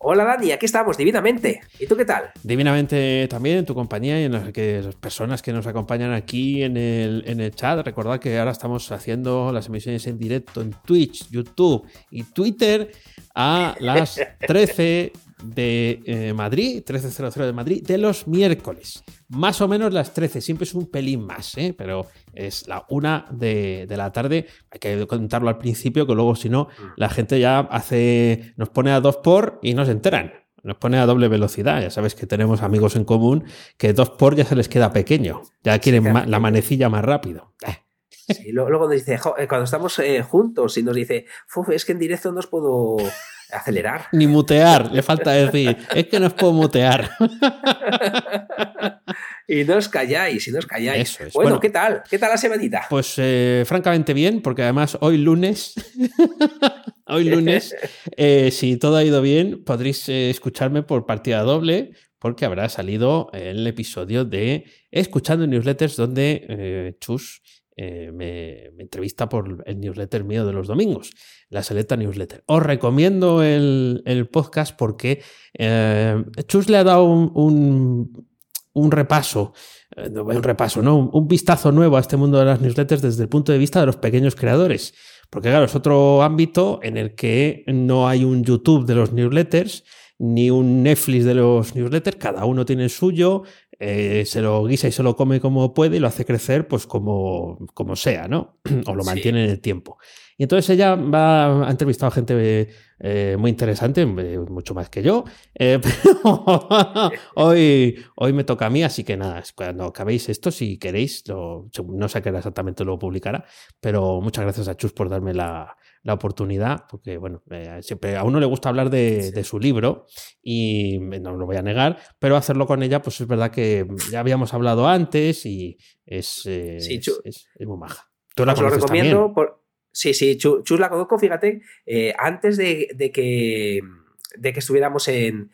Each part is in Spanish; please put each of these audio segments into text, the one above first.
Hola Dani, aquí estamos, divinamente. ¿Y tú qué tal? Divinamente también en tu compañía y en las, que, las personas que nos acompañan aquí en el, en el chat. Recordad que ahora estamos haciendo las emisiones en directo en Twitch, YouTube y Twitter a las 13 de eh, Madrid, 13.00 de Madrid, de los miércoles. Más o menos las 13, siempre es un pelín más, ¿eh? pero es la una de, la tarde. Hay que contarlo al principio, que luego si no, mm. la gente ya hace, nos pone a dos por y no se enteran. Nos pone a doble velocidad. Ya sabes que tenemos amigos en común que dos por ya se les queda pequeño. Ya quieren la manecilla más rápido. Eh. Luego nos dice, eh, cuando estamos juntos y nos dice, es que en directo no os puedo acelerar. Ni mutear, le falta decir. Es que no os puedo mutear. y no os calláis, y no os calláis. Bueno, ¿qué tal? ¿Qué tal la semanita? Pues eh, francamente bien, porque además hoy lunes, hoy lunes, eh, si todo ha ido bien, podréis eh, escucharme por partida doble, porque habrá salido el episodio de Escuchando Newsletters, donde Chus eh, me, entrevista por el newsletter mío de los domingos, la Selecta Newsletter. Os recomiendo el, podcast porque eh, Chus le ha dado un, repaso, eh, un repaso, ¿no? Un, vistazo nuevo a este mundo de las newsletters desde el punto de vista de los pequeños creadores. Porque claro, es otro ámbito en el que no hay un YouTube de los newsletters, ni un Netflix de los newsletters, cada uno tiene el suyo, eh, se lo guisa y se lo come como puede y lo hace crecer pues como, como sea, ¿no? o lo mantiene en el tiempo. Y entonces ella va, ha entrevistado a gente eh, muy interesante, eh, mucho más que yo, pero hoy, hoy me toca a mí, así que nada, cuando acabéis esto, si queréis, no sé qué exactamente lo publicará, pero muchas gracias a Chus por darme la, la oportunidad, porque bueno, eh, siempre a uno le gusta hablar de, su libro y no lo voy a negar, pero hacerlo con ella, pues es verdad que ya habíamos hablado antes y es, eh, es, muy maja. Tú la lo recomiendo. Por... Sí, sí, Chus, la conozco, fíjate, eh, antes de, que de que estuviéramos en,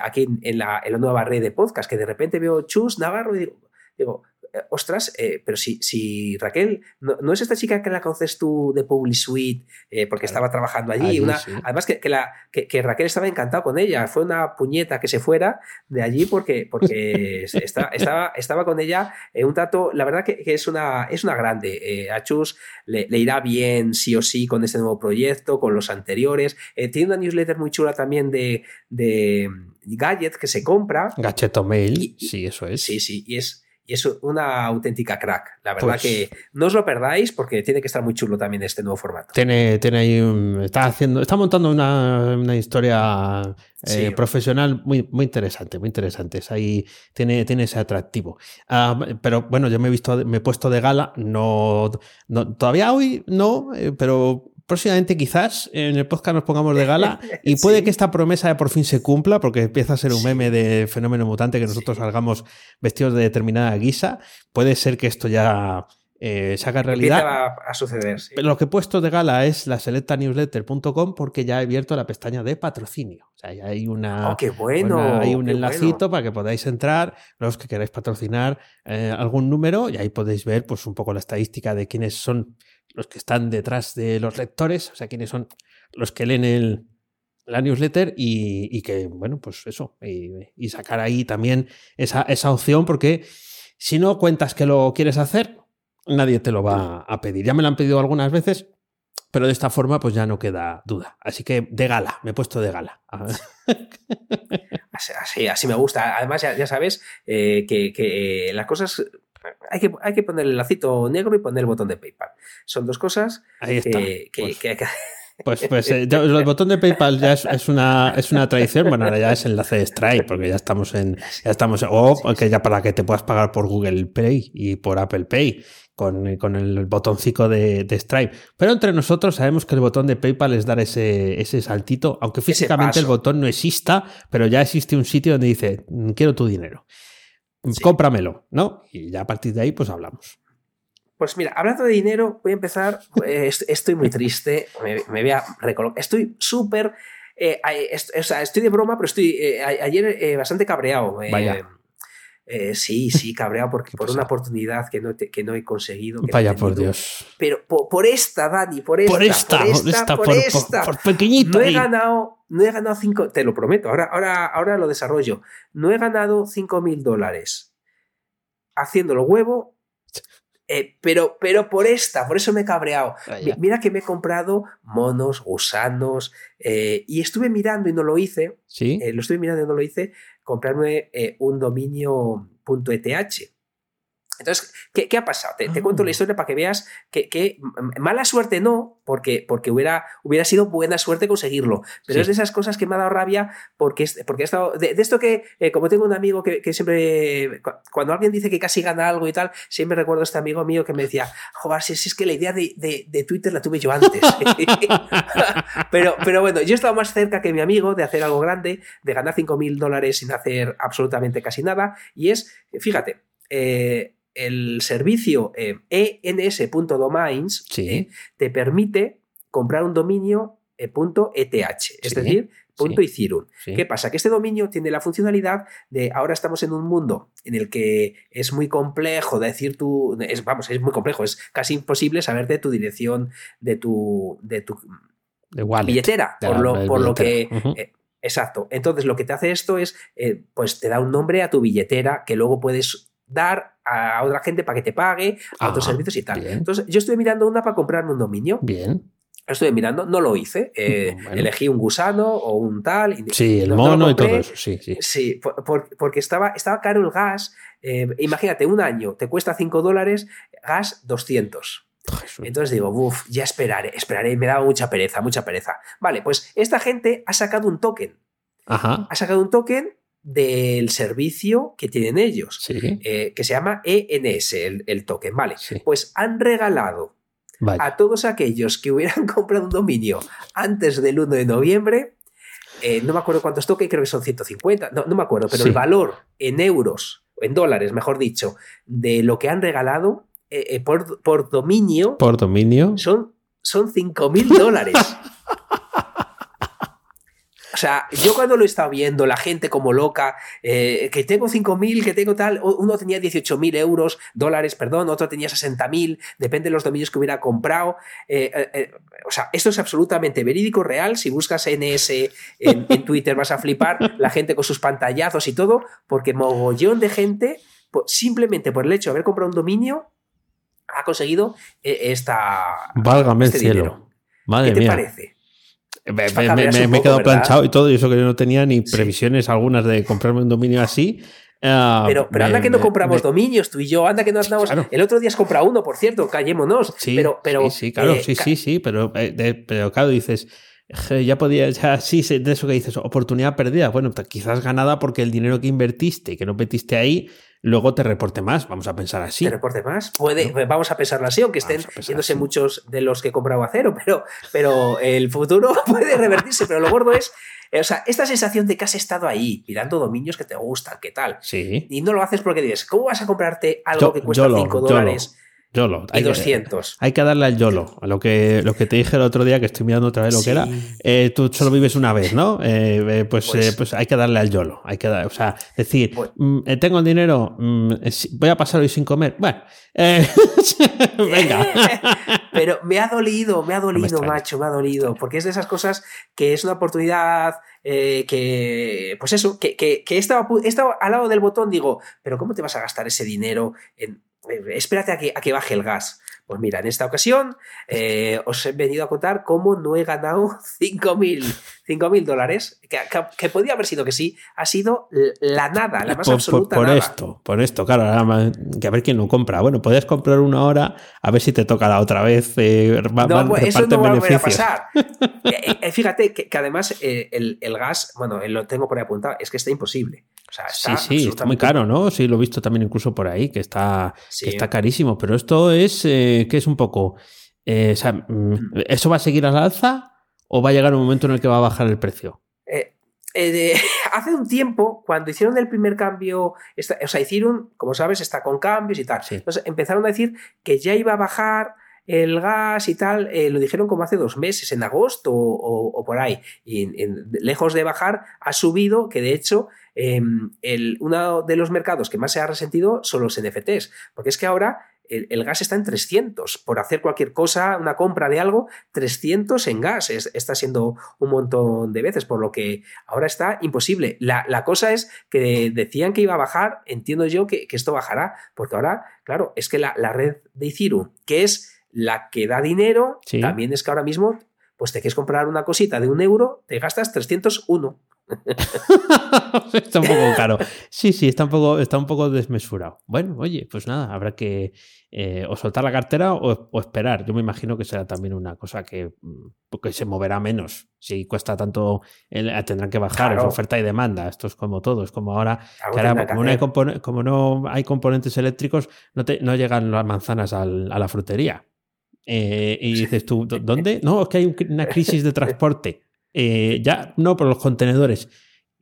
aquí en la, en la, nueva red de podcast, que de repente veo Chus Navarro y digo, digo eh, ostras, eh, pero si, si Raquel, no, es esta chica que la conoces tú de Publish Suite eh, porque estaba trabajando allí? Además que, la, que, Raquel estaba encantado con ella, fue una puñeta que se fuera de allí porque, porque estaba, estaba con ella en un trato, la verdad que, es, una, es una grande. a Chus le, irá bien sí o sí con este nuevo proyecto, con los anteriores. tiene una newsletter muy chula también de, de Gadget que se compra. Gacheto Mail, sí, eso es. Sí, sí, y es y es una auténtica crack. La verdad pues que no os lo perdáis porque tiene que estar muy chulo también este nuevo formato. Tiene, tiene ahí está haciendo, está montando una, historia eh, profesional muy, muy interesante, muy interesante. ahí, tiene, tiene ese atractivo. Ah, pero bueno, yo me he visto, me he puesto de gala, no, no todavía hoy no, eh, pero próximamente quizás en el podcast nos pongamos de gala y puede que esta promesa por fin se cumpla porque empieza a ser un meme de fenómeno mutante que nosotros salgamos vestidos de determinada guisa. Puede ser que esto ya eh, se haga realidad. A, a suceder. Lo que he puesto de gala es la selectanewsletter.com porque ya he abierto la pestaña de patrocinio. O sea, ya hay una. Oh, qué bueno! hay un enlacito para que podáis entrar, los que queráis patrocinar eh, algún número, y ahí podéis ver pues un poco la estadística de quiénes son los que están detrás de los lectores, o sea, quiénes son los que leen el, la newsletter y, que, bueno, pues eso, y, sacar ahí también esa, esa, opción, porque si no cuentas que lo quieres hacer, nadie te lo va a pedir. Ya me lo han pedido algunas veces, pero de esta forma pues ya no queda duda. Así que de gala, me he puesto de gala. así, así me gusta. Además, ya, sabes eh, que, que las cosas hay que, hay que poner el lacito negro y poner el botón de PayPal. Son dos cosas Ahí está, que, pues. hay que Pues, pues eh, el botón de PayPal ya es, una, es una tradición. Bueno, ahora ya es enlace de Stripe, porque ya estamos en. Ya estamos. O que ya para que te puedas pagar por Google Pay y por Apple Pay. Con, con el botoncito de, de, Stripe. Pero entre nosotros sabemos que el botón de PayPal es dar ese, ese saltito, aunque físicamente el botón no exista, pero ya existe un sitio donde dice, mm, quiero tu dinero. Cómpramelo, ¿no? Y ya a partir de ahí, pues hablamos. Pues mira, hablando de dinero, voy a empezar. Pues, estoy muy triste, me, voy a recolocar. Estoy súper. Eh, o sea, estoy de broma, pero estoy eh, ayer eh, bastante cabreado. Vaya. sí, sí, cabreado porque por una oportunidad que no, que no he conseguido. Vaya por Dios. Pero por, esta, Dani, por esta. Por esta, por esta, por, esta. Por, pequeñito. No he ganado, no he ganado cinco, te lo prometo, ahora, ahora, ahora lo desarrollo. No he ganado cinco mil dólares haciéndolo huevo eh, pero, pero por esta, por eso me he cabreado. Mira que me he comprado monos, gusanos, eh, y estuve mirando y no lo hice. Sí. Eh, lo estuve mirando y no lo hice, comprarme un dominio.eth. Entonces, ¿qué, ha pasado? Te, cuento la ah. historia para que veas que, mala suerte no, porque, porque hubiera, hubiera sido buena suerte conseguirlo, pero es de esas cosas que me ha dado rabia porque, porque he estado, de, esto que, eh, como tengo un amigo que, siempre, cuando alguien dice que casi gana algo y tal, siempre recuerdo a este amigo mío que me decía, joder, si, es que la idea de, Twitter la tuve yo antes. pero, pero bueno, yo he estado más cerca que mi amigo de hacer algo grande, de ganar 5.000 dólares sin hacer absolutamente casi nada, y es, fíjate, eh, el servicio eh, ens.domains eh, te permite comprar un dominio .eth, es decir, punto ¿Qué pasa? Que este dominio tiene la funcionalidad de ahora estamos en un mundo en el que es muy complejo decir tu. Es, vamos, es muy complejo, es casi imposible saber de tu dirección de tu. de tu billetera. por, lo, que. Eh, exacto. Entonces, lo que te hace esto es, pues te da un nombre a tu billetera que luego puedes dar a otra gente para que te pague, a otros servicios y tal. Entonces, yo estuve mirando una para comprarme un dominio. Bien. Estuve mirando, no lo hice. Eh, elegí un gusano o un tal. Sí, el mono y todo eso. Sí, sí. Sí, porque estaba, estaba caro el gas. Eh, imagínate, un año te cuesta 5 dólares, gas 200. Entonces digo, uff, ya esperaré, esperaré. Me daba mucha pereza, mucha pereza. Vale, pues esta gente ha sacado un token. Ajá. Ha sacado un token del servicio que tienen ellos, eh, que se llama ENS, el, token. Vale, pues han regalado a todos aquellos que hubieran comprado un dominio antes del 1 de noviembre, eh, no me acuerdo cuántos toques, creo que son 150, no, no me acuerdo, pero el valor en euros, en dólares, mejor dicho, de lo que han regalado eh, por, por, dominio, por dominio, son, son 5 mil dólares. O sea, yo cuando lo he estado viendo, la gente como loca, eh, que tengo 5.000, que tengo tal, uno tenía 18.000 euros, dólares, perdón, otro tenía 60.000, depende de los dominios que hubiera comprado. Eh, eh, o sea, esto es absolutamente verídico, real. Si buscas NS en, en Twitter vas a flipar, la gente con sus pantallazos y todo, porque mogollón de gente, simplemente por el hecho de haber comprado un dominio, ha conseguido esta. Válgame el este cielo. Madre ¿Qué te parece? Me, he quedado planchado y todo, y eso que yo no tenía ni previsiones algunas de comprarme un dominio así. Ah, pero, pero anda que no compramos dominios, tú y yo, anda que no andamos. El otro día has comprado uno, por cierto, callémonos. Sí, pero, pero, sí, claro, eh, sí, sí, sí, pero, eh, pero claro, dices, ya podía, ya, sí, de eso que dices, oportunidad perdida. Bueno, quizás ganada porque el dinero que invertiste, que no metiste ahí, luego te reporte más, vamos a pensar así. ¿Te reporte más? Puede, vamos a pensarlo así, aunque estén yéndose muchos de los que he comprado a cero, pero, pero el futuro puede revertirse, pero lo gordo es o sea, esta sensación de que has estado ahí mirando dominios que te gustan, ¿qué tal? Sí. Y no lo haces porque dices, ¿cómo vas a comprarte algo que cuesta 5 dólares? YOLO. Hay 200. Que, hay que darle al YOLO, a lo que, lo que te dije el otro día, que estoy mirando otra vez lo que era. Eh, tú solo vives una vez, ¿no? Eh, eh, pues, pues, pues, hay que darle al YOLO. Hay que dar, o sea, decir, pues mm, tengo el dinero, mm, voy a pasar hoy sin comer. Bueno, venga. Pero me ha dolido, me ha dolido, macho, me ha dolido, porque es de esas cosas que es una oportunidad que, pues eso, que, que, que he, estado, he estado al lado del botón, digo, pero ¿cómo te vas a gastar ese dinero en espérate a que, a que baje el gas. Pues mira, en esta ocasión eh, os he venido a contar cómo no he ganado 5.000 mil dólares, que, que, podía haber sido que sí, ha sido la nada, la más por, absoluta por, nada. esto, por esto, claro, que a ver quién lo compra. Bueno, puedes comprar una hora, a ver si te toca la otra vez. Eh, no, pues eso no va a volver a pasar. Eh, eh, fíjate que, además el, el, gas, bueno, lo tengo por ahí apuntado, es que está imposible. Sí, sí, está muy caro, ¿no? Sí, lo he visto también incluso por ahí, que está, que está carísimo. Pero esto es, que es un poco... o sea, mm, mm. ¿eso va a seguir al alza o va a llegar un momento en el que va a bajar el precio? Eh, hace un tiempo, cuando hicieron el primer cambio, o sea, hicieron, como sabes, está con cambios y tal. Entonces empezaron a decir que ya iba a bajar el gas y tal, eh, lo dijeron como hace dos meses, en agosto o, por ahí. Y lejos de bajar, ha subido, que de hecho, el, uno de los mercados que más se ha resentido son los NFTs, porque es que ahora el, gas está en 300. Por hacer cualquier cosa, una compra de algo, 300 en gas. está siendo un montón de veces, por lo que ahora está imposible. La, cosa es que decían que iba a bajar, entiendo yo que, esto bajará, porque ahora, claro, es que la, red de Iciru, que es la que da dinero, también es que ahora mismo, pues te quieres comprar una cosita de un euro, te gastas 301. está un poco caro. Sí, sí, está un poco, está un poco desmesurado. Bueno, oye, pues nada, habrá que eh, o soltar la cartera o, esperar. Yo me imagino que será también una cosa que, mm, que se moverá menos. Si cuesta tanto, tendrán que bajar, es oferta y demanda. Esto es como todo, es como ahora, como, no hay como, no hay componentes eléctricos, no, te, no llegan las manzanas al, a la frutería. Eh, y dices tú, ¿dónde? No, es que hay una crisis de transporte. Eh, ya, no, por los contenedores.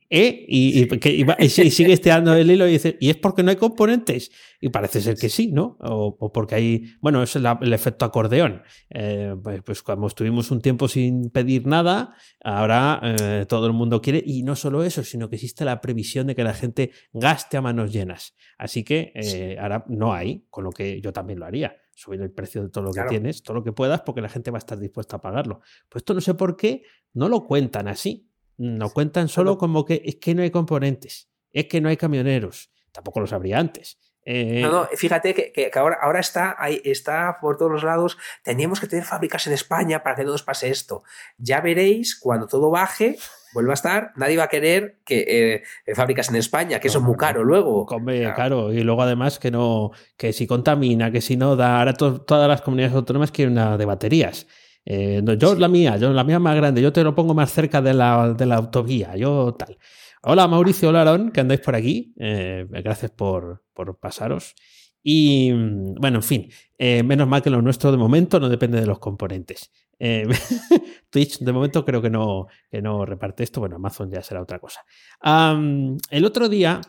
¿Eh? Y, y, sigue esteando el hilo y dice, ¿y es porque no hay componentes? Y parece ser que sí, ¿no? O, porque hay, bueno, es el, efecto acordeón. Eh, pues, pues, como estuvimos un tiempo sin pedir nada, ahora eh, todo el mundo quiere, y no solo eso, sino que existe la previsión de que la gente gaste a manos llenas. Así que ahora no hay, con lo que yo también lo haría subir el precio de todo lo que tienes, todo lo que puedas, porque la gente va a estar dispuesta a pagarlo. Pues esto no sé por qué no lo cuentan así. No cuentan solo como que es que no hay componentes, es que no hay camioneros. Tampoco lo sabría antes. Eh, no, no, fíjate que, ahora, ahora está, ahí, está por todos los lados. Teníamos que tener fábricas en España para que no nos pase esto. Ya veréis, cuando todo baje, vuelva a estar, nadie va a querer que eh, fábricas en España, que eso es muy caro luego. claro. y luego además que no, que si contamina, que si no da, ahora todas las comunidades autónomas quieren una de baterías. Eh, yo la mía, yo la mía más grande, yo te lo pongo más cerca de la, de la autovía, yo tal. Hola Mauricio, hola que andáis por aquí. Eh, gracias por, por, pasaros. Y bueno, en fin, eh, menos mal que lo nuestro de momento no depende de los componentes. Twitch de momento creo que no, que no reparte esto. Bueno, Amazon ya será otra cosa. el otro día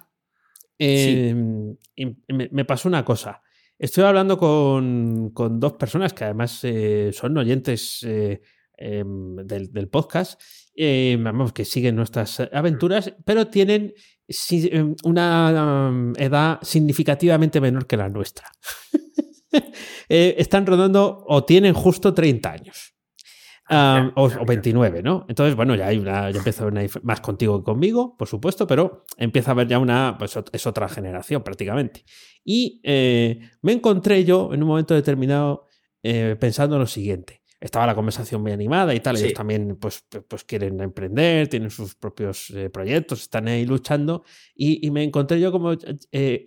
me pasó una cosa. Estoy hablando con, dos personas que además eh, son oyentes eh, em, del, podcast, em, que siguen nuestras aventuras, pero tienen em, una edad significativamente menor que la nuestra. Eh, están rodando o tienen justo 30 años. Ah, o, 29, ¿no? Entonces, bueno, ya hay una, ya empieza a haber una más contigo que conmigo, por supuesto, pero empieza a haber ya una, pues es otra generación prácticamente. Y eh, me encontré yo en un momento determinado eh, pensando en lo siguiente. Estaba la conversación muy animada y tal, ellos también pues, pues quieren emprender, tienen sus propios eh, proyectos, están ahí luchando y, y me encontré yo como,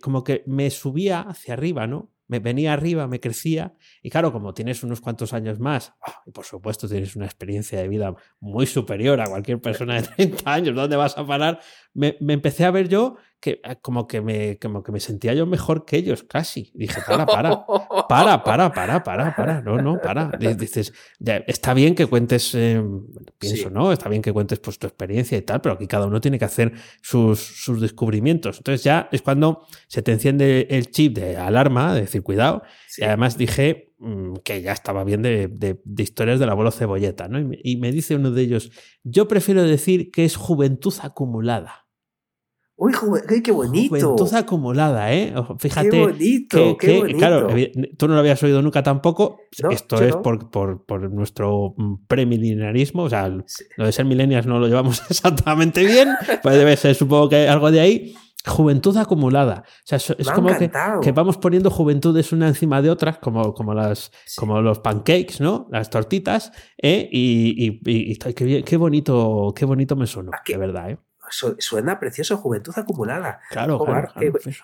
como que me subía hacia arriba, ¿no? Me venía arriba, me crecía. Y claro, como tienes unos cuantos años más, ah, y por supuesto tienes una experiencia de vida muy superior a cualquier persona de 30 años, ¿dónde vas a parar? Me, me empecé a ver yo que eh, como que me, como que me sentía yo mejor que ellos, casi. Dije, para, para, para, para, para, para, para, no, no, para. Dices, ya, está bien que cuentes, eh, pienso, ¿no? Está bien que cuentes pues tu experiencia y tal, pero aquí cada uno tiene que hacer sus, sus descubrimientos. Entonces ya es cuando se te enciende el chip de alarma, de decir, cuidado. Y además dije mm, que ya estaba bien de, de, historias del abuelo cebolleta, ¿no? y me dice uno de ellos, yo prefiero decir que es juventud acumulada. Uy, qué bonito. Juventud acumulada, ¿eh? Fíjate. Qué bonito, qué bonito. Claro, tú no lo habías oído nunca tampoco. Esto es por, por, por, nuestro premilenarismo. O sea, lo de ser millennials no lo llevamos exactamente bien. Pues debe ser, supongo que algo de ahí. Juventud acumulada. O sea, es, Me como que, que vamos poniendo juventudes una encima de otras, como, como, las, Sí. como los pancakes, ¿no? Las tortitas, ¿eh? Y, y- y- y qué, bonito, qué bonito me sonó, de verdad, ¿eh? Su- Suena precioso, juventud acumulada. Claro, claro.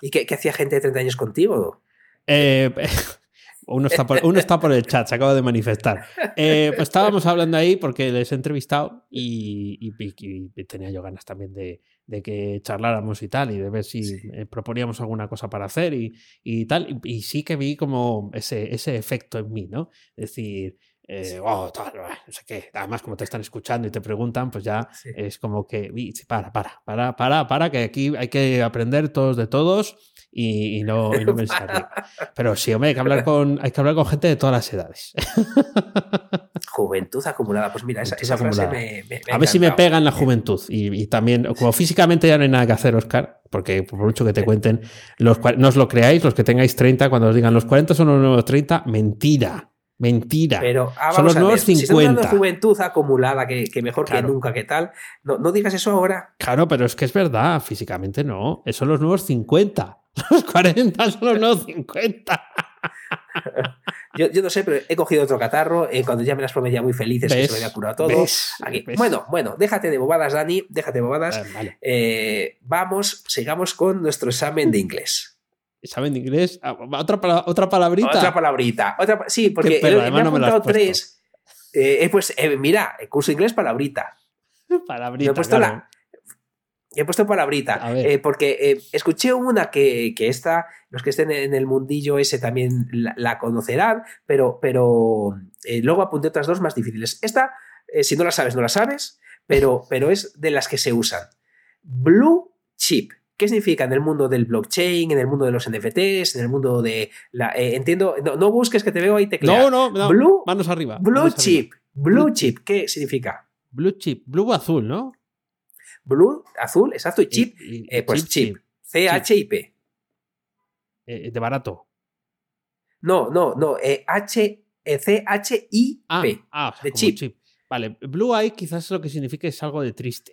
¿Y qué, qué hacía gente de 30 años contigo? Eh, uno, está por, uno está por el chat, se acaba de manifestar. Eh, pues estábamos hablando ahí porque les he entrevistado y, y- y- y tenía yo ganas también de, de que charláramos y tal, y de ver si Sí. eh, proponíamos alguna cosa para hacer y, y tal. Y, y sí que vi como ese, ese efecto en mí, ¿no? Es decir, eh, oh, tal, bah, no sé qué. Además, como te están escuchando y te preguntan, pues ya Sí. es como que, "Uy, sí, para, para, para, para, para, que aquí hay que aprender todos de todos y, y no, y no. Pero sí, hombre, hay que hablar con, hay que hablar con gente de todas las edades. Juventud acumulada. Pues mira, esa, esa frase me, me- A ver si me encantado. pega en la juventud. Y, y también, como físicamente ya no hay nada que hacer, Oscar, porque por mucho que te cuenten, los, no os lo creáis, los que tengáis 30, cuando os digan los 40 son los nuevos 30, mentira. Mentira. Pero ah, Son los nuevos ver, si 50. juventud acumulada, que, que mejor Claro. que nunca, que tal, no, no digas eso ahora. Claro, pero es que es verdad, físicamente no. Son los nuevos 50. Los 40 son los nuevos 50. Yo, yo no sé, pero he cogido otro catarro. eh, cuando ya me las prometía muy felices que se me había curado todo. ¿Ves? Aquí. ¿Ves? Bueno, bueno, déjate de bobadas, Dani, déjate de bobadas. Ah, vale. Eh, vamos, sigamos con nuestro examen de inglés. ¿Saben de inglés? Ah, Otra, otra palabrita. Otra palabrita. Otra, sí, porque perra, he- me no tres. Eh, eh, pues eh, mira, curso inglés palabrita. Palabrita, Me he puesto claro. la- He puesto palabrita, eh, porque escuché una que, que esta, los que estén en el mundillo ese también la, la conocerán, pero, pero luego apunté otras dos más difíciles. Esta, si no la sabes, no la sabes, pero, pero es de las que se usan. Blue chip. ¿Qué significa en el mundo del blockchain, en el mundo de los NFTs, en el mundo de la... eh, entiendo, no, no busques que te veo ahí teclear. No, no, no. Blue- manos arriba. Blue manos arriba. chip. Blue Blue chip. ¿Qué significa? Blue chip. Blue azul, ¿no? Blue, azul, exacto, y chip, Y- y- eh, pues chip. chip. C-H-I-P. Eh, de barato. No, no, no. eh, H, C-H-I-P. Ah, ah, o sea, de chip. Vale, Blue Eye quizás lo que significa es algo de triste.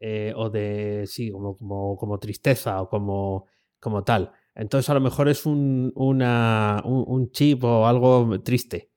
Eh, o de, sí, como, como, como tristeza o como, como tal. Entonces a lo mejor es un, una, un, un chip o algo triste.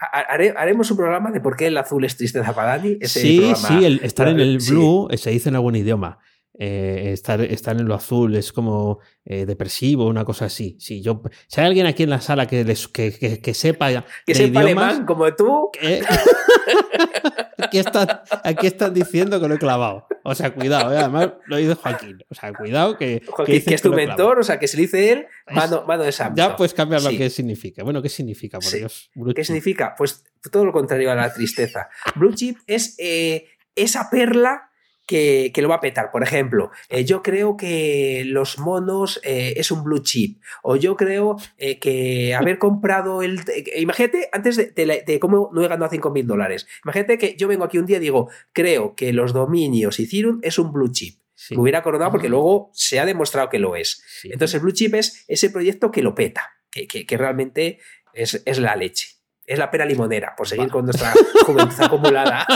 Ha- hare- haremos un programa de por qué el azul es tristeza para Dani. Ese sí, programa- sí, el, estar en el blue eh, se dice en algún idioma. Eh, estar, estar en lo azul es como eh, depresivo, una cosa así. Sí, yo, si hay alguien aquí en la sala que, les, que, que, que sepa Que de sepa idiomas, alemán como tú. aquí, están, aquí están diciendo que lo he clavado. O sea, cuidado, ¿eh? además lo dice Joaquín. O sea, cuidado que, Joaquín, que, que, dicen es tu mentor, o sea, que se le dice él, mano, mano de santo. Ya puedes cambiar lo Sí. que significa. Bueno, ¿qué significa? Por Sí. Dios. ¿Qué chip. significa? Pues todo lo contrario a la tristeza. Blue chip es eh, esa perla que, que lo va a petar. Por ejemplo, eh, yo creo que los monos eh, es un blue chip. O yo creo eh, que haber comprado el... imagínate, antes de, de de cómo no he ganado 5 mil dólares. Imagínate que yo vengo aquí un día y digo, creo que los dominios Ethereum es un blue chip. Sí, Me hubiera acordado porque luego se ha demostrado que lo es. sí. Entonces, el Blue Chip es ese proyecto que lo peta, que, que- que realmente es, es la leche. Es la pera limonera, por seguir Va. con nuestra juventud acumulada.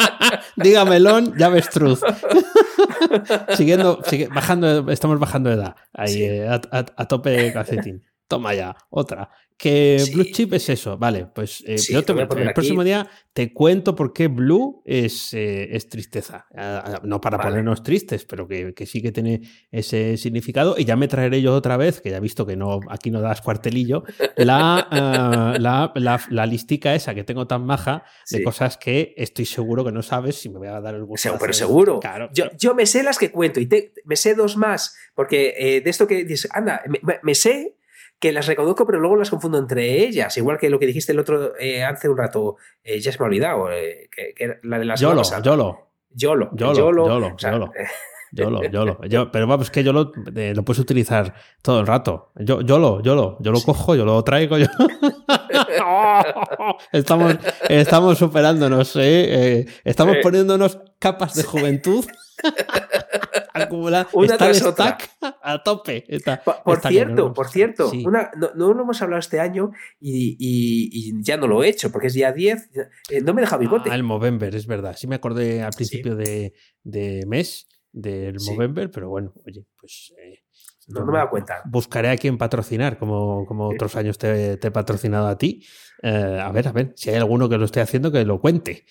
Diga melón, ya avestruz. Siguiendo, sigue- bajando, estamos bajando de edad. Ahí, Sí. eh, a, a- a tope calcetín. Toma ya, otra. Que Sí. Blue Chip es eso, vale. Pues eh, Sí, yo te el próximo día te cuento por qué Blue es, eh, es tristeza. Ah, ah, No para Vale. ponernos tristes, pero que, que sí que tiene ese significado. Y ya me traeré yo otra vez, que ya he visto que no aquí no das cuartelillo, la, ah, la, la, la listica esa que tengo tan maja de Sí. cosas que estoy seguro que no sabes si me voy a dar el gusto. Pero seguro. Claro, Yo, yo me sé las que cuento y te- me sé dos más, porque eh, de esto que dices, anda, me sé que las reconozco, pero luego las confundo entre ellas, igual que lo que dijiste el otro eh, hace un rato, eh, ya se me ha olvidado, eh, que, que era la de las Yolo. Yolo, Yolo, Yolo, Yolo, Yolo, o sea, Yolo. Yolo, Yolo. Yo, pero vamos, que Yolo eh, lo puedes utilizar todo el rato. Yo, Yolo, Yolo. Yo lo cojo, yo lo traigo. Yo... estamos, estamos superándonos, ¿eh? Eh, estamos Eh. poniéndonos capas de juventud. Acumular. Una tras otra. stack a tope. Está- Por, por está bien, cierto, ¿no? por cierto, Sí. una, no, no lo hemos hablado este año y, y- y ya no lo he hecho porque es día 10. eh, no me deja bigote. Ah, el Movember, es verdad. Sí me acordé al principio de, de mes del Movember, pero bueno, oye, pues... Eh, no, me da cuenta. Buscaré a quien patrocinar, como, como otros años te, he patrocinado a ti. Eh, a ver, a ver, si hay alguno que lo esté haciendo, que lo cuente.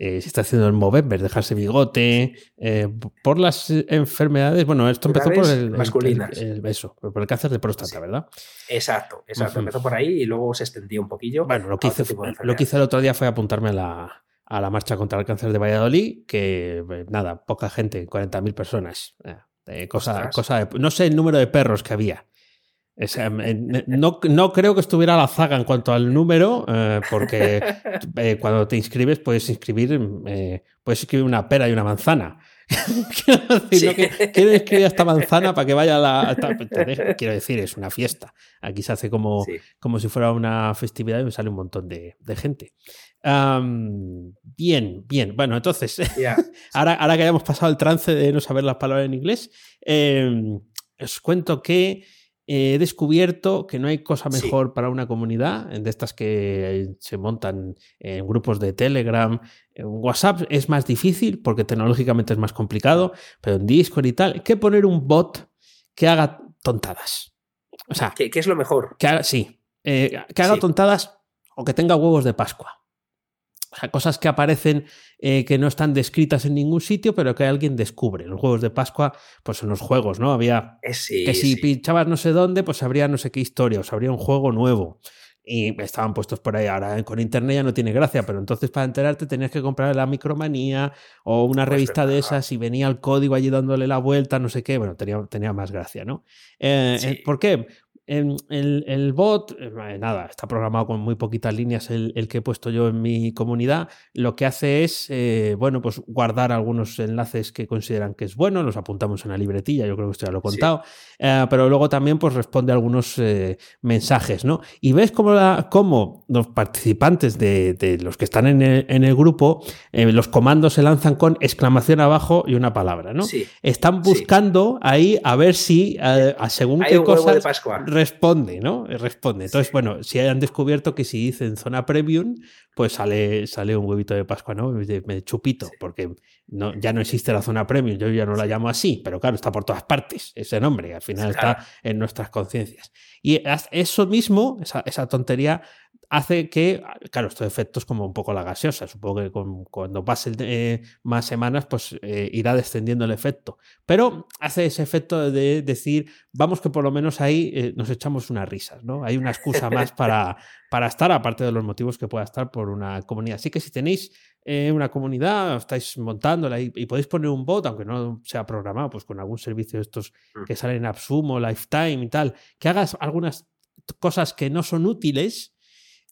Eh, se está haciendo el Movember, dejarse bigote, eh, por las enfermedades, bueno, esto empezó por el, masculinas. El, por el cáncer de próstata, ¿verdad? Exacto, exacto, empezó por ahí y luego se extendió un poquillo. Bueno, lo que, hice, lo que hice el otro día fue apuntarme a la, a la marcha contra el cáncer de Valladolid, que nada, poca gente, 40.000 personas. cosa, cosa no sé el número de perros que había. No, no, creo que estuviera la zaga en cuanto al número, eh, porque eh, cuando te inscribes puedes inscribir, eh, puedes inscribir una pera y una manzana. quiero decir, esta manzana para que vaya a la. Quiero decir, es una fiesta. Aquí se hace como, como si fuera una festividad y me sale un montón de, gente. bien, bien. Bueno, entonces, ahora, ahora que hayamos pasado el trance de no saber las palabras en inglés, os cuento que he descubierto que no hay cosa mejor para una comunidad, de estas que se montan en grupos de Telegram. En WhatsApp es más difícil porque tecnológicamente es más complicado, pero en Discord y tal, que poner un bot que haga tontadas. O sea, ¿qué, es lo mejor? Que haga, sí, eh, que haga tontadas o que tenga huevos de Pascua. O sea, cosas que aparecen eh, que no están descritas en ningún sitio, pero que alguien descubre. Los juegos de Pascua, pues en los juegos, ¿no? Había eh, que si pinchabas no sé dónde, pues habría no sé qué historia, o habría un juego nuevo. Y estaban puestos por ahí. Ahora con internet ya no tiene gracia, pero entonces para enterarte tenías que comprar la micromanía o una pues revista de esas y venía el código allí dándole la vuelta, no sé qué. Bueno, tenía, tenía más gracia, ¿no? Eh, ¿Por qué? El, el, bot, eh, nada, está programado con muy poquitas líneas el, el, que he puesto yo en mi comunidad. Lo que hace es, eh, bueno, pues guardar algunos enlaces que consideran que es bueno, los apuntamos en la libretilla, yo creo que esto ya lo he contado, eh, pero luego también pues responde algunos mensajes, ¿no? Y ves cómo, la, cómo los participantes de, de, los que están en el, en el grupo, los comandos se lanzan con exclamación abajo y una palabra, ¿no? Están buscando ahí a ver si, según qué cosas responde, ¿no? Responde. Entonces, bueno, si hayan descubierto que si dicen zona premium, pues sale, sale un huevito de Pascua, ¿no? Me chupito, porque no, ya no existe la zona premium, yo ya no la llamo así, pero claro, está por todas partes ese nombre, al final está en nuestras conciencias. Y eso mismo, esa, esa tontería, hace que, claro, estos efectos como un poco la gaseosa, supongo que cuando pasen eh, más semanas, pues eh, irá descendiendo el efecto, pero hace ese efecto de decir, vamos que por lo menos ahí eh, nos echamos unas risas, ¿no? Hay una excusa más para, para estar, aparte de los motivos que pueda estar por una comunidad. Así que si tenéis una comunidad, estáis montándola y, podéis poner un bot, aunque no sea programado, pues con algún servicio de estos mm. que salen en Absumo, Lifetime y tal, que hagas algunas cosas que no son útiles,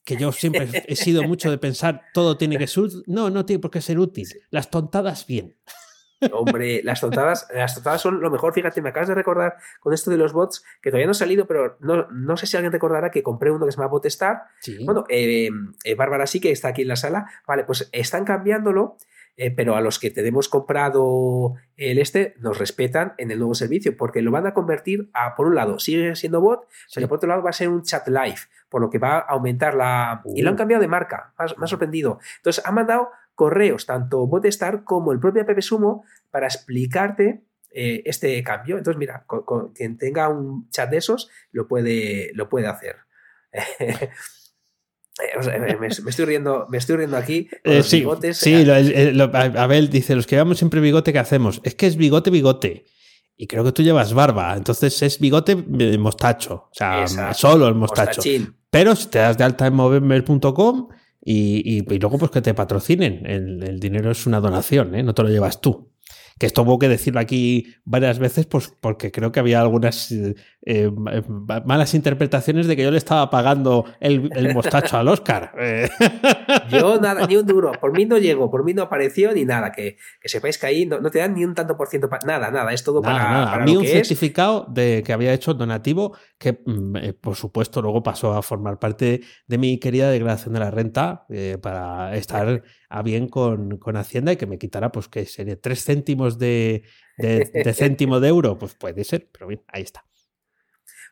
que yo siempre he sido mucho de pensar todo tiene que ser No, no tiene por qué ser útil. Las tontadas, bien. Hombre, las tontadas, las tontadas son lo mejor. Fíjate, me acabas de recordar con esto de los bots, que todavía no ha salido, pero no, no sé si alguien recordará que compré uno que se llama Botestar. Bueno, eh, eh, Bárbara sí que está aquí en la sala. Vale, pues están cambiándolo. Eh, pero a los que tenemos comprado el este nos respetan en el nuevo servicio porque lo van a convertir a, por un lado, sigue siendo bot, pero por otro lado va a ser un chat live por lo que va a aumentar la... Y lo han uh. cambiado de marca, me ha, sorprendido. Entonces, han mandado correos, tanto Botestar como el propio Pepe Sumo, para explicarte eh, este cambio. Entonces, mira, quien tenga un chat de esos lo puede, lo puede hacer. Eh, me, estoy riendo, me estoy riendo aquí. Eh, sí, bigotes, sí Abel dice: Los que llevamos siempre bigote, ¿qué hacemos? Es que es bigote, bigote. Y creo que tú llevas barba, entonces es bigote mostacho, o sea, solo el mostacho. Pero si te das de alta en movember.com y, y, luego pues que te patrocinen, el, el dinero es una donación, ¿eh? no te lo llevas tú que esto hubo que decirlo aquí varias veces pues, porque creo que había algunas eh, eh, malas interpretaciones de que yo le estaba pagando el, mostacho al Oscar. Eh. Yo nada, ni un duro. Por mí no llegó, por mí no apareció ni nada. Que, sepáis que ahí no, te dan ni un tanto por ciento. Nada, nada, es todo para, nada. a mí un certificado de que había hecho donativo que, mm, por supuesto, luego pasó a formar parte de mi querida declaración de la renta para estar a bien con, Hacienda y que me quitara, pues, que sería tres céntimos de, céntimo de euro. Pues puede ser, pero bien, ahí está.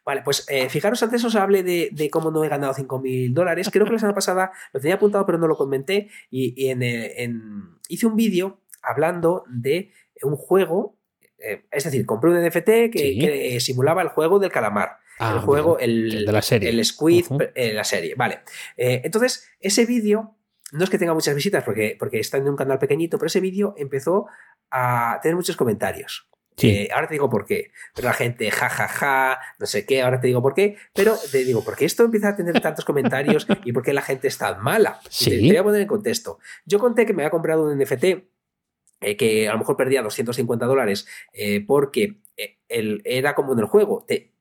Vale, pues eh, fijaros, antes os hablé de, cómo no he ganado 5.000 dólares. Creo que la semana pasada lo tenía apuntado, pero no lo comenté. Y, en, hice un vídeo hablando de un juego eh, es decir, compré un NFT que, Sí. que simulaba el juego del calamar. Ah, el juego, el, El de la serie. El Squid, eh, la serie. Vale. Eh, entonces, ese vídeo, no es que tenga muchas visitas porque, porque está en un canal pequeñito, pero ese vídeo empezó a tener muchos comentarios. Sí. Eh, ahora te digo por qué. Pero la gente, ja, ja, ja, no sé qué, ahora te digo por qué. Pero te digo, ¿por qué esto empieza a tener tantos comentarios y por qué la gente es tan mala? Sí. Te, te voy a poner en contexto. Yo conté que me había comprado un NFT eh, que a lo mejor perdía 250 dólares eh, porque el- era como en el juego. Te,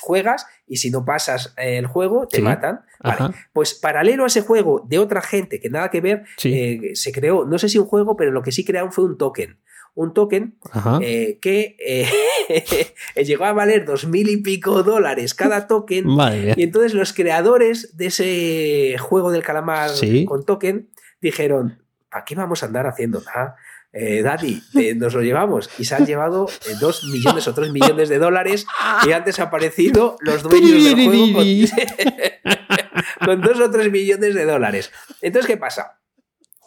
juegas y si no pasas eh, el juego te Sí. matan. Vale. Pues paralelo a ese juego de otra gente que nada que ver, Sí. eh, se creó, no sé si un juego, pero lo que sí crearon fue un token. Un token eh, que eh, llegó a valer dos mil y pico dólares cada token. Y entonces los creadores de ese juego del calamar Sí. con token dijeron, ¿para qué vamos a andar haciendo nada? Eh, Daddy, eh, nos lo llevamos y se han llevado eh, dos millones o tres millones de dólares y han desaparecido los dueños del juego con, con dos o tres millones de dólares. Entonces, ¿qué pasa?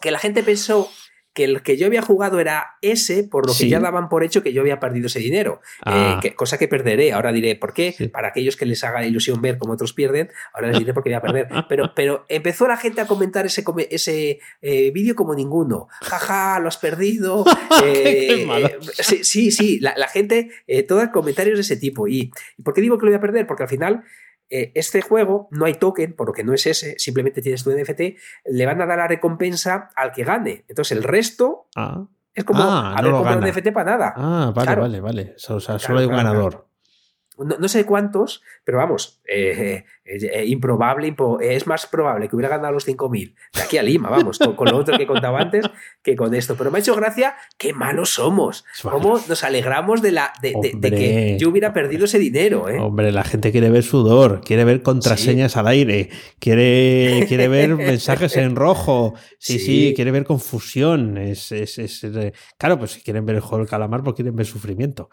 Que la gente pensó que el que yo había jugado era ese, por lo que Sí. ya daban por hecho que yo había perdido ese dinero. Ah. Eh, que- cosa que perderé. Ahora diré por qué. Sí. Para aquellos que les haga ilusión ver cómo otros pierden, ahora les diré por qué voy a perder. Pero, pero empezó la gente a comentar ese, ese eh, vídeo como ninguno. Jaja, lo has perdido. Qué Eh, sí, sí, sí, la, la gente, todos comentarios de ese tipo. ¿Y ¿y por qué digo que lo voy a perder? Porque al final eh, este juego no hay token, por lo que no es ese, simplemente tienes tu NFT, le van a dar la recompensa al que gane. Entonces el resto Ah, es como Ah, no haber comprado un. NFT para nada. Ah, vale, Claro. vale, vale. O sea, solo Claro, hay un ganador. No, no sé cuántos, pero vamos, eh, eh, eh, improbable, es más probable que hubiera ganado los 5.000 de aquí a Lima, vamos, con, con lo otro que contaba antes que con esto. Pero me ha hecho gracia qué malos somos. Cómo nos alegramos de, la, de, de- de Hombre. que yo hubiera perdido ese dinero. ¿eh? Hombre, la gente quiere ver sudor, quiere ver contraseñas al aire, quiere, quiere ver mensajes en rojo, sí, sí, Sí. quiere ver confusión. Es, es- es, claro, pues si quieren ver el juego del calamar, pues quieren ver sufrimiento.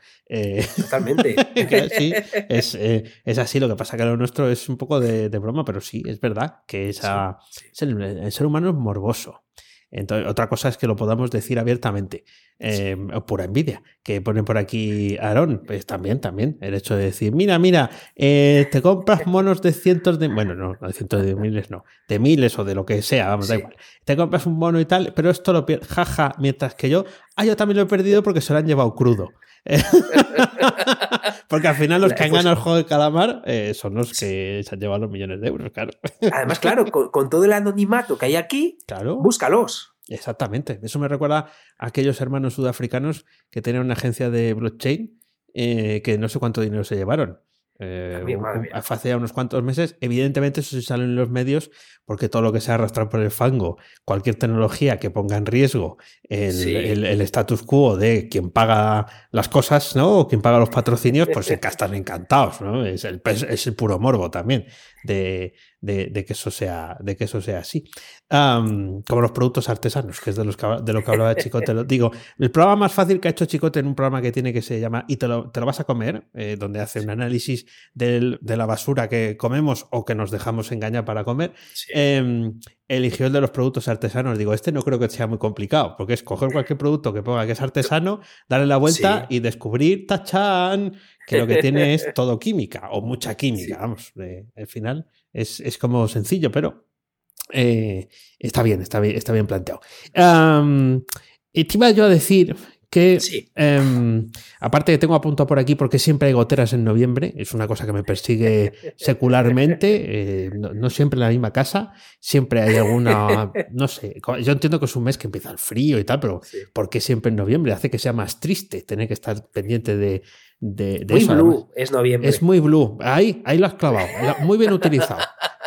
Totalmente. sí, es, eh, es así, lo que pasa que lo nuestro es un poco de, de broma, pero sí, es verdad que esa, Sí, sí. es el, el ser humano es morboso. Entonces, otra cosa es que lo podamos decir abiertamente. Eh, pura envidia. Que pone por aquí Aarón. Pues también, también. El hecho de decir, mira, mira, eh, te compras monos de cientos de. Bueno, no, de cientos de miles, no. De miles o de lo que sea, vamos, da igual. Te compras un mono y tal, pero esto lo pierdes. Jaja, mientras que yo. Ah, yo también lo he perdido porque se lo han llevado crudo. porque al final los que han ganado el juego de calamar eh, son los que se han llevado los millones de euros, claro. Además, claro, con, con todo el anonimato que hay aquí, Claro. búscalos. Exactamente. Eso me recuerda a aquellos hermanos sudafricanos que tenían una agencia de blockchain eh, que no sé cuánto dinero se llevaron. Eh, hace ya unos cuantos meses. Evidentemente, eso sí sale en los medios porque todo lo que sea arrastrar por el fango, cualquier tecnología que ponga en riesgo el, Sí. el- el status quo de quien paga las cosas, ¿no? O quien paga los patrocinios, pues se están encantados, ¿no? Es el, es el puro morbo también de, de- de que eso sea, de que eso sea así. Como los productos artesanos, que es de, los que, de lo que hablaba Chicote. Lo digo, el programa más fácil que ha hecho Chicote en un programa que tiene que se llama Y te lo, te lo vas a comer, eh, donde hace un análisis del- de la basura que comemos o que nos dejamos engañar para comer, Sí. em, eligió el de los productos artesanos. Digo, este no creo que sea muy complicado, porque es coger cualquier producto que ponga que es artesano, darle la vuelta Sí. y descubrir, tachán, que lo que tiene es todo química o mucha química. Sí. Vamos, eh, al final es, es como sencillo, pero eh, está bien, está bien, está bien planteado. Y te iba yo a decir que, Sí. em, aparte que tengo apuntado por aquí porque siempre hay goteras en noviembre, es una cosa que me persigue secularmente, eh, no, no siempre en la misma casa, siempre hay alguna, no sé, yo entiendo que es un mes que empieza el frío y tal, pero Sí. ¿por qué siempre en noviembre? Hace que sea más triste tener que estar pendiente de, de, de Muy eso. blue además. es noviembre. Es muy blue. Ahí, ahí lo has clavado. Muy bien utilizado.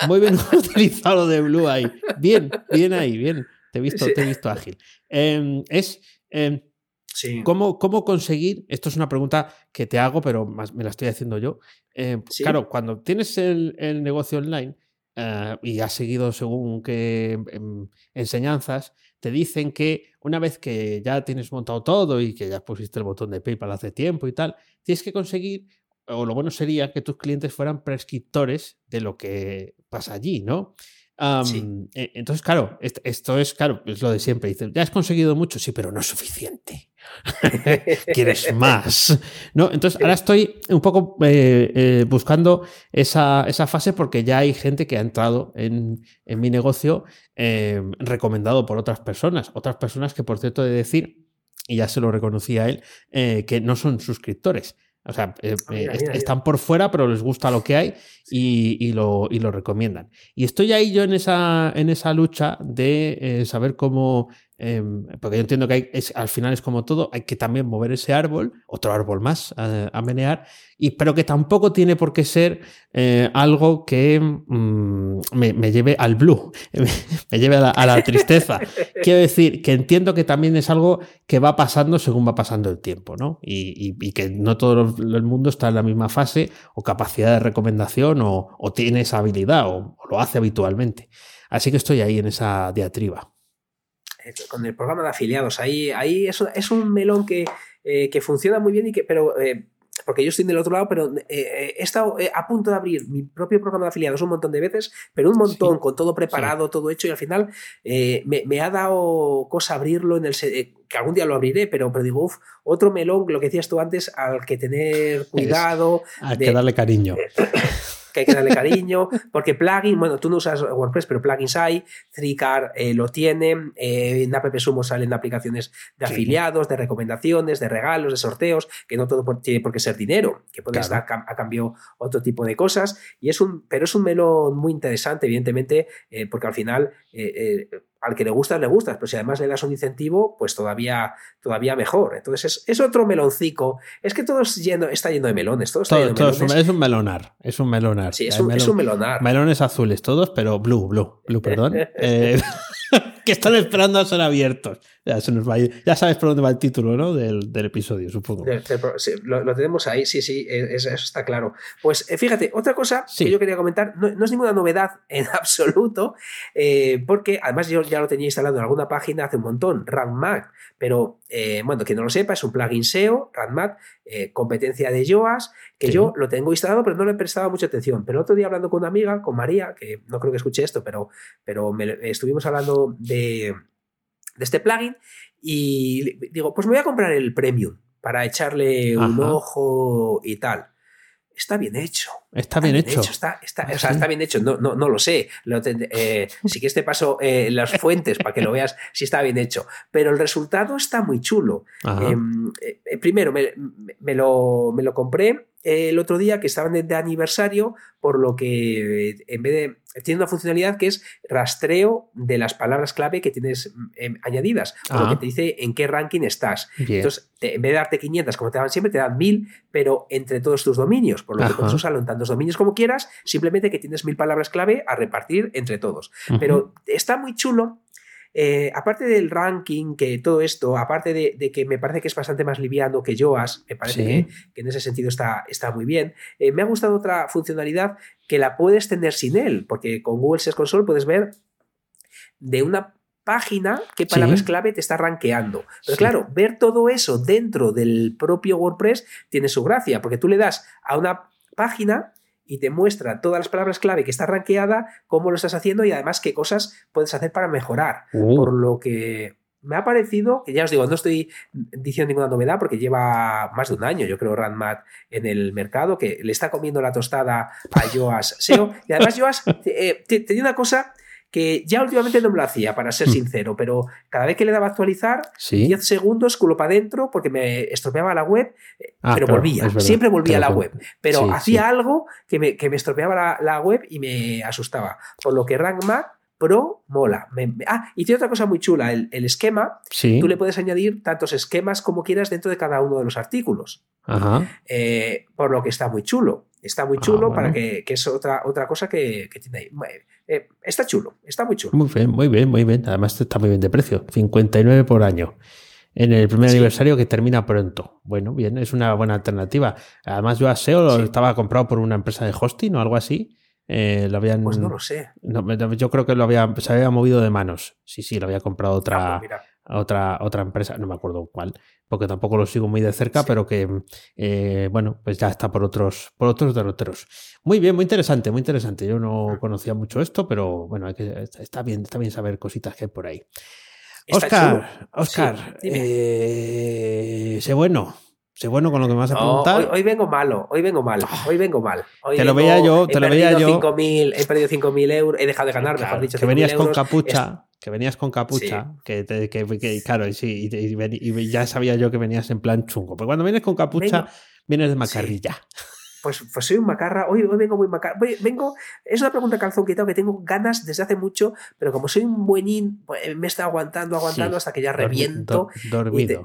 Muy bien utilizado lo de blue ahí. Bien, bien ahí, bien. Te he visto, Sí. te he visto ágil. Eh, es eh, Sí. ¿cómo, cómo conseguir. Esto es una pregunta que te hago, pero más me la estoy haciendo yo. Eh, Sí. Claro, cuando tienes el, el negocio online eh, y has seguido según qué em, enseñanzas, te dicen que una vez que ya tienes montado todo y que ya pusiste el botón de PayPal hace tiempo y tal, tienes que conseguir, o lo bueno sería que tus clientes fueran prescriptores de lo que pasa allí, ¿no? Eh, entonces, claro, esto es, claro, es lo de siempre. Dices, ya has conseguido mucho, sí, pero no es suficiente. Quieres más. ¿No? Entonces, ahora estoy un poco eh, eh, buscando esa, fase porque ya hay gente que ha entrado en, mi negocio recomendado por otras personas. Otras personas que, por cierto, de decir, y ya se lo reconocía a él, que no son suscriptores. O sea, eh, ah, eh, están por fuera, pero les gusta lo que hay y, lo, lo, recomiendan. Y estoy ahí yo en esa, en esa lucha de eh, saber cómo Em, porque yo entiendo que hay, al final es como todo, hay que también mover ese árbol, otro árbol más a, menear, y, pero que tampoco tiene por qué ser eh, algo que mm, me, lleve al blue, me lleve a la, tristeza. Quiero decir que entiendo que también es algo que va pasando según va pasando el tiempo, ¿no? Y, que no todo el mundo está en la misma fase o capacidad de recomendación o, tiene esa habilidad o lo hace habitualmente. Así que estoy ahí en esa diatriba. Eh, con el programa de afiliados. Ahí, ahí es, es un melón que, eh, que, funciona muy bien y que, pero eh, porque yo estoy del otro lado, pero he estado a punto de abrir mi propio programa de afiliados un montón de veces, pero un montón, con todo preparado, todo hecho, y al final me, ha dado cosa abrirlo en el que algún día lo abriré, pero, pero digo, uff, otro melón, lo que decías tú antes, al que tener cuidado. Hay que darle cariño. Que hay que darle cariño, porque plugin, bueno, tú no usas WordPress, pero plugins hay, Tricar eh, lo tiene, eh, en App Sumo salen aplicaciones de afiliados, de recomendaciones, de regalos, de sorteos, que no todo tiene por qué ser dinero, que puede estar a, cambio otro tipo de cosas, y es un, pero es un melón muy interesante, evidentemente, eh, porque al final al que le gusta, le gusta, pero si además le das un incentivo, pues todavía, todavía mejor. Entonces es, otro meloncico. Es que todo está lleno de melones. Todo, Es, un, melonar. Es un melonar. Sí, es un, melonar. Melones azules todos, pero blue, blue, blue, perdón. Eh, que están esperando a ser abiertos. Ya, ya sabes por dónde va el título ¿no? del, episodio, supongo. lo, tenemos ahí, sí, sí, e, eso está claro. Pues eh, fíjate, otra cosa que yo quería comentar, no, es ninguna novedad en absoluto, eh, porque además yo ya lo tenía instalado en alguna página hace un montón, RunMac, pero eh, bueno, quien no lo sepa, es un plugin SEO, RunMac, competencia de Yoas, que yo lo tengo instalado, pero no le he prestado mucha atención. Pero el otro día hablando con una amiga, con María, que no creo que escuche esto, pero, pero estuvimos hablando de de este plugin y digo, pues me voy a comprar el premium para echarle un ojo y tal. Está bien hecho. Está bien, hecho. Está, está, o sea, está bien hecho. No, no, no lo sé. Lo eh, si quieres te paso eh, las fuentes para que lo veas si está bien hecho. Pero el resultado está muy chulo. Em, eh, primero, me, lo, me, lo, compré el otro día que estaban de, aniversario, por lo que en vez de. Tiene una funcionalidad que es rastreo de las palabras clave que tienes em, añadidas, por lo que te dice en qué ranking estás. Entonces, en vez de darte 500, como te dan siempre, te dan 1000, pero entre todos tus dominios, por lo que puedes usarlo en tantos dominios como quieras, simplemente que tienes mil palabras clave a repartir entre todos. Pero está muy chulo eh, aparte del ranking, que todo esto, aparte de, que me parece que es bastante más liviano que Yoas, me parece que, en ese sentido está, está muy bien, eh, me ha gustado otra funcionalidad que la puedes tener sin él, porque con Google Search Console puedes ver de una página qué palabras clave te está rankeando. Pero claro, ver todo eso dentro del propio WordPress tiene su gracia, porque tú le das a una página y te muestra todas las palabras clave que está rankeada, cómo lo estás haciendo y además qué cosas puedes hacer para mejorar. Uh. Por lo que me ha parecido, que ya os digo, no estoy diciendo ninguna novedad porque lleva más de un año, yo creo, Randmat en el mercado, que le está comiendo la tostada a Joas SEO. Y además, Joas eh, una cosa que ya últimamente no me lo hacía, para ser hmm. sincero, pero cada vez que le daba a actualizar, 10 segundos, culo para adentro, porque me estropeaba la web, eh, ah, pero volvía, siempre volvía a la web, pero hacía algo que me, que me estropeaba la, web y me asustaba. Por lo que RankMac Pro mola. ah, y tiene otra cosa muy chula, el, esquema, tú le puedes añadir tantos esquemas como quieras dentro de cada uno de los artículos. Eh, por lo que está muy chulo. Está muy ah, chulo para que, que, es otra, otra cosa que, que tiene ahí. Eh, está chulo, está muy chulo. Muy bien, muy bien, muy bien. Además está muy bien de precio. 59 por año. En el primer aniversario que termina pronto. Bueno, bien, es una buena alternativa. Además, yo a SEO lo estaba comprado por una empresa de hosting o algo así. Eh, lo habían, pues no lo sé. yo creo que lo había, se había movido de manos. Sí, sí, lo había comprado otra, ah, pues otra, otra empresa, no me acuerdo cuál, porque tampoco lo sigo muy de cerca, pero que, eh, bueno, pues ya está por otros, por otros derroteros. Muy bien, muy interesante, muy interesante. Yo no conocía mucho esto, pero bueno, está bien, está bien saber cositas que hay por ahí. Oscar, Oscar, eh, sé bueno. Sé bueno con lo que me vas a preguntar. hoy, vengo malo, hoy vengo mal, ah. hoy vengo mal. te lo veía yo, te lo veía yo. he perdido 5.000 euros, he dejado de ganar, mejor dicho. Que venías con capucha, que venías con capucha, que, que, claro, y, sí, y, ya sabía yo que venías en plan chungo. Pero cuando vienes con capucha, vienes de macarrilla. Pues, pues soy un macarra, hoy, hoy vengo muy macarra. Vengo, es una pregunta calzón quitado que tengo ganas desde hace mucho, pero como soy un buenín, pues, me está aguantando, aguantando hasta que ya reviento. dormido.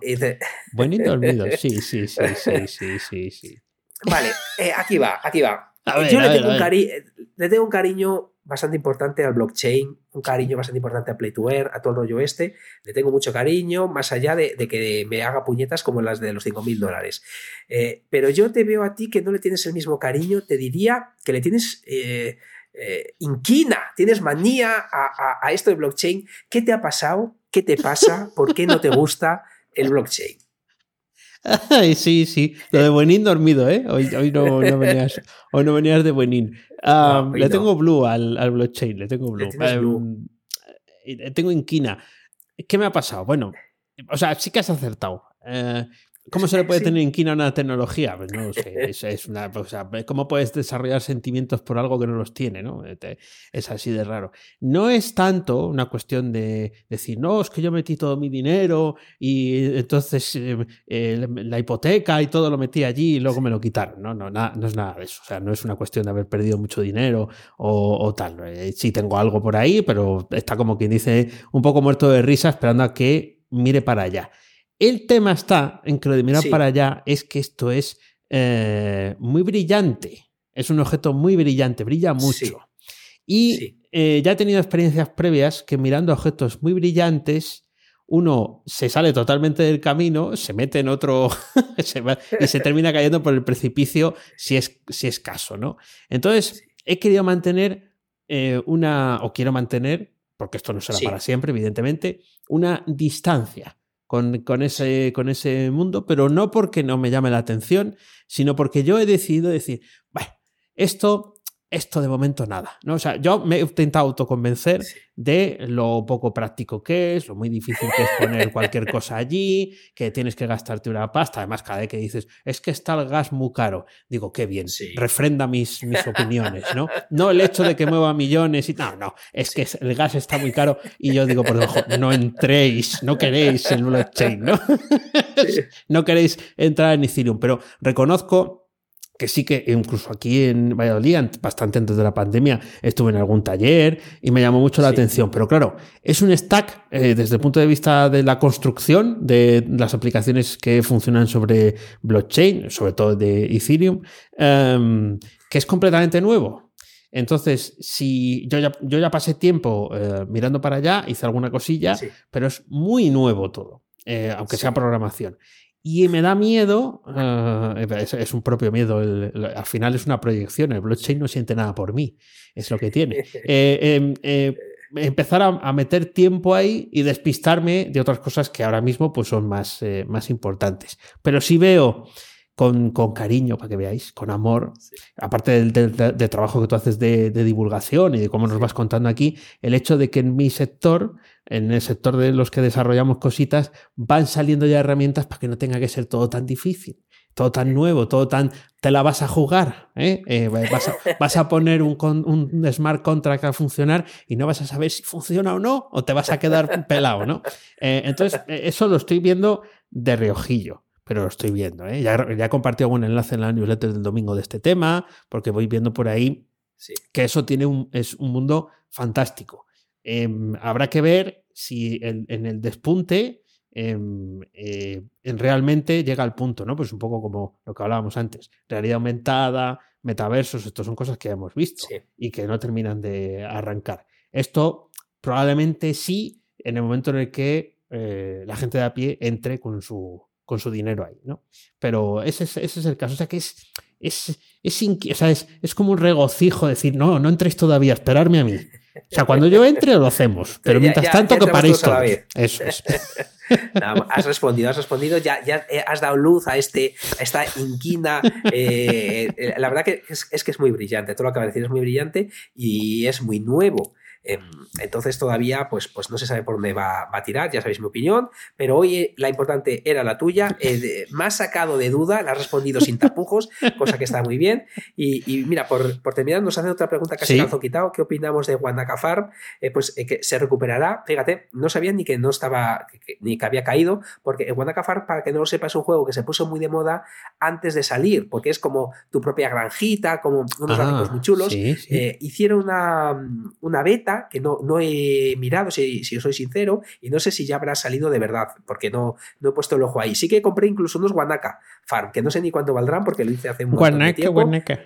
Buenín dormido, sí, sí, sí, sí, sí, sí, sí. Vale, eh, aquí va, aquí va. Yo le, tengo un le tengo un cariño bastante importante al blockchain, un cariño bastante importante a Play to Earn, a todo el rollo este. Le tengo mucho cariño, más allá de, que me haga puñetas como las de los 5.000 dólares. Eh, pero yo te veo a ti que no le tienes el mismo cariño, te diría que le tienes eh, eh, inquina, tienes manía a, a esto de blockchain. ¿Qué te ha pasado? ¿Qué te pasa? ¿Por qué no te gusta el blockchain? Sí, sí. Lo de buenín dormido, ¿eh? Hoy, hoy, no, venías, hoy no venías de buenín. le tengo blue al, al, blockchain, le tengo blue. Em, eh, tengo inquina. ¿Qué me ha pasado? Bueno, o sea, sí que has acertado. Eh, ¿Cómo se le puede tener inquina a una tecnología? Pues no sé. Es, una, ¿Cómo puedes desarrollar sentimientos por algo que no los tiene? ¿no? Es así de raro. No es tanto una cuestión de decir, no, es que yo metí todo mi dinero y entonces eh, la hipoteca y todo lo metí allí y luego me lo quitaron. No, no, no es nada de eso. O sea, no es una cuestión de haber perdido mucho dinero o, tal. Eh, sí tengo algo por ahí, pero está como quien dice un poco muerto de risa esperando a que mire para allá. El tema está en que lo de mirar para allá es que esto es eh, muy brillante. Es un objeto muy brillante, brilla mucho. Y eh, ya he tenido experiencias previas que mirando objetos muy brillantes, uno se sale totalmente del camino, se mete en otro y se termina cayendo por el precipicio si es, si es caso, ¿no? Entonces, he querido mantener eh, una, o quiero mantener, porque esto no será para siempre, evidentemente, una distancia con, ese, con ese mundo, pero no porque no me llame la atención, sino porque yo he decidido decir, bueno, esto esto de momento nada. ¿no? O sea, yo me he intentado autoconvencer de lo poco práctico que es, lo muy difícil que es poner cualquier cosa allí, que tienes que gastarte una pasta. Además, cada vez que dices, es que está el gas muy caro, digo, qué bien, refrenda mis, mis opiniones, ¿no? No el hecho de que mueva millones y no, no, es que el gas está muy caro y yo digo, por debajo, no entréis, no queréis el blockchain, ¿no? no queréis entrar en Ethereum, pero reconozco que sí que incluso aquí en Valladolid, bastante antes de la pandemia, estuve en algún taller y me llamó mucho la atención. Pero claro, es un stack eh, desde el punto de vista de la construcción de las aplicaciones que funcionan sobre blockchain, sobre todo de Ethereum, em, que es completamente nuevo. Entonces, si yo ya, yo ya pasé tiempo eh, mirando para allá, hice alguna cosilla, pero es muy nuevo todo, eh, aunque sea programación. Y me da miedo, eh, es, un propio miedo, al final es una proyección, el blockchain no siente nada por mí, es lo que tiene. Eh, em, eh, empezar a, meter tiempo ahí y despistarme de otras cosas que ahora mismo pues, son más, más importantes. Pero si veo con, con, cariño, para que veáis, con amor, aparte del, trabajo que tú haces de, de, divulgación y de cómo nos vas contando aquí, el hecho de que en mi sector en el sector de los que desarrollamos cositas, van saliendo ya herramientas para que no tenga que ser todo tan difícil, todo tan nuevo, todo tan... Te la vas a jugar, ¿eh? Eh, vas, a, poner un, un, smart contract a funcionar y no vas a saber si funciona o no, o te vas a quedar pelado, ¿no? Eh, entonces, eso lo estoy viendo de reojillo pero lo estoy viendo. Ya, ya he compartido algún enlace en la newsletter del domingo de este tema, porque voy viendo por ahí que eso tiene un, es un mundo fantástico. Em, habrá que ver si en el despunte em, eh, en realmente llega al punto, ¿no? Pues un poco como lo que hablábamos antes. Realidad aumentada, metaversos, esto son cosas que hemos visto y que no terminan de arrancar. Esto probablemente sí en el momento en el que eh, la gente de a pie entre con su, con su dinero ahí, ¿no? Pero ese es, ese es el caso. O sea que es, es, es, es, es como un regocijo decir, no, no entréis todavía, esperarme a mí. O sea, cuando yo entre lo hacemos, pero mientras ya- tanto ya que paréis todos todos. Eso es. No, has respondido, has respondido, ya, ya eh, has dado luz a, este, a esta inquina. eh, eh, la verdad que es, es que es muy brillante, todo lo que acabas de decir es muy brillante y es muy nuevo. Em, Entonces todavía pues, pues no se sabe por dónde va, va a tirar, ya sabéis mi opinión, pero hoy eh, la importante era la tuya, eh, has sacado de duda, la has respondido sin tapujos, cosa que está muy bien. Y, y mira, por, por terminar, nos hace otra pregunta casi Sí. calzón quitado, ¿qué opinamos de Wanaka Farm? Eh, pues eh, que se recuperará, fíjate, no sabía ni que no estaba, que- ni que había caído, porque Wanaka Farm, para que no lo sepa, es un juego que se puso muy de moda antes de salir, porque es como tu propia granjita, como unos Ah, gráficos muy chulos. sí, sí. Hicieron una, una beta que no, no he mirado, si, si os soy sincero, y no sé si ya habrá salido de verdad, porque no, no he puesto el ojo ahí. Sí que compré incluso unos Wanaka Farm, que no sé ni cuánto valdrán, porque lo hice hace un Guanaca, tiempo. guanaca.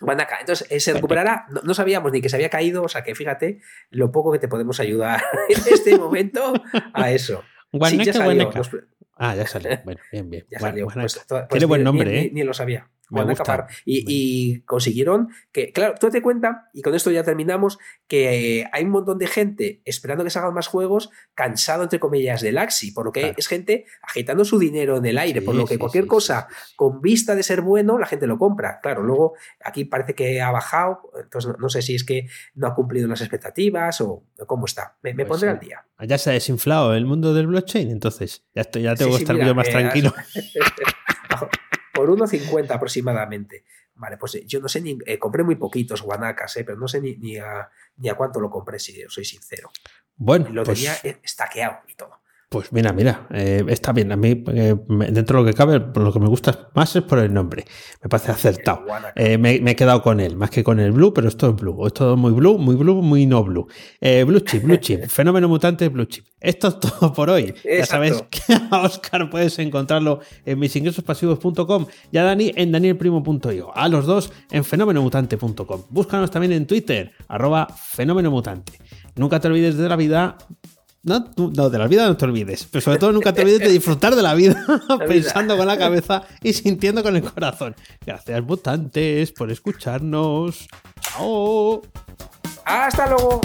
Wanaka. Entonces, eh, se recuperará. No, no sabíamos ni que se había caído, o sea que fíjate lo poco que te podemos ayudar en este momento a eso. Sí, Guanaca, ya salió. guanaca. Ah, ya salió. Bueno, bien, bien. ya salió. guanaca. Pues, pues Tiene buen nombre, ni, ¿eh? Ni, lo sabía. Me gusta. Y, y consiguieron que, claro, tú te cuenta, y con esto ya terminamos, que hay un montón de gente esperando que salgan más juegos, cansado, entre comillas, del Axi, por lo que Claro. es gente agitando su dinero en el aire, por lo que sí, cualquier sí, cosa con vista de ser bueno, la gente lo compra. Claro, luego aquí parece que ha bajado, entonces no, no sé si es que no ha cumplido las expectativas o cómo está. Me, me Pues pondré al día. Ya se ha desinflado el mundo del blockchain, entonces ya, estoy, ya tengo que estar mira, yo más eh, tranquilo. Por 1,50 aproximadamente. Vale, pues eh, yo no sé ni. eh, compré muy poquitos guanacas, eh, pero no sé ni, ni, a, ni a cuánto lo compré, si os soy sincero. Bueno, Lo pues, tenía eh, estaqueado y todo. Pues mira, mira, eh, está bien. A mí, eh, dentro de lo que cabe, por lo que me gusta más es por el nombre. Me parece acertado. Eh, me, me he quedado con él, más que con el blue, pero esto es blue. Es todo muy blue, muy blue, muy no blue. Blue chip, blue chip, fenómeno mutante, blue chip. Esto es todo por hoy. Ya sabes que a Oscar puedes encontrarlo en misingresospasivos.com y a Dani en danielprimo.io. A los dos en fenomenomutante.com. Búscanos también en Twitter, arroba fenomenomutante. Nunca te olvides de la vida. No, no, de la vida no te olvides, pero sobre todo nunca te olvides de disfrutar de la vida, pensando con la cabeza y sintiendo con el corazón. Gracias, mutantes, por escucharnos. Chao. ¡Hasta luego!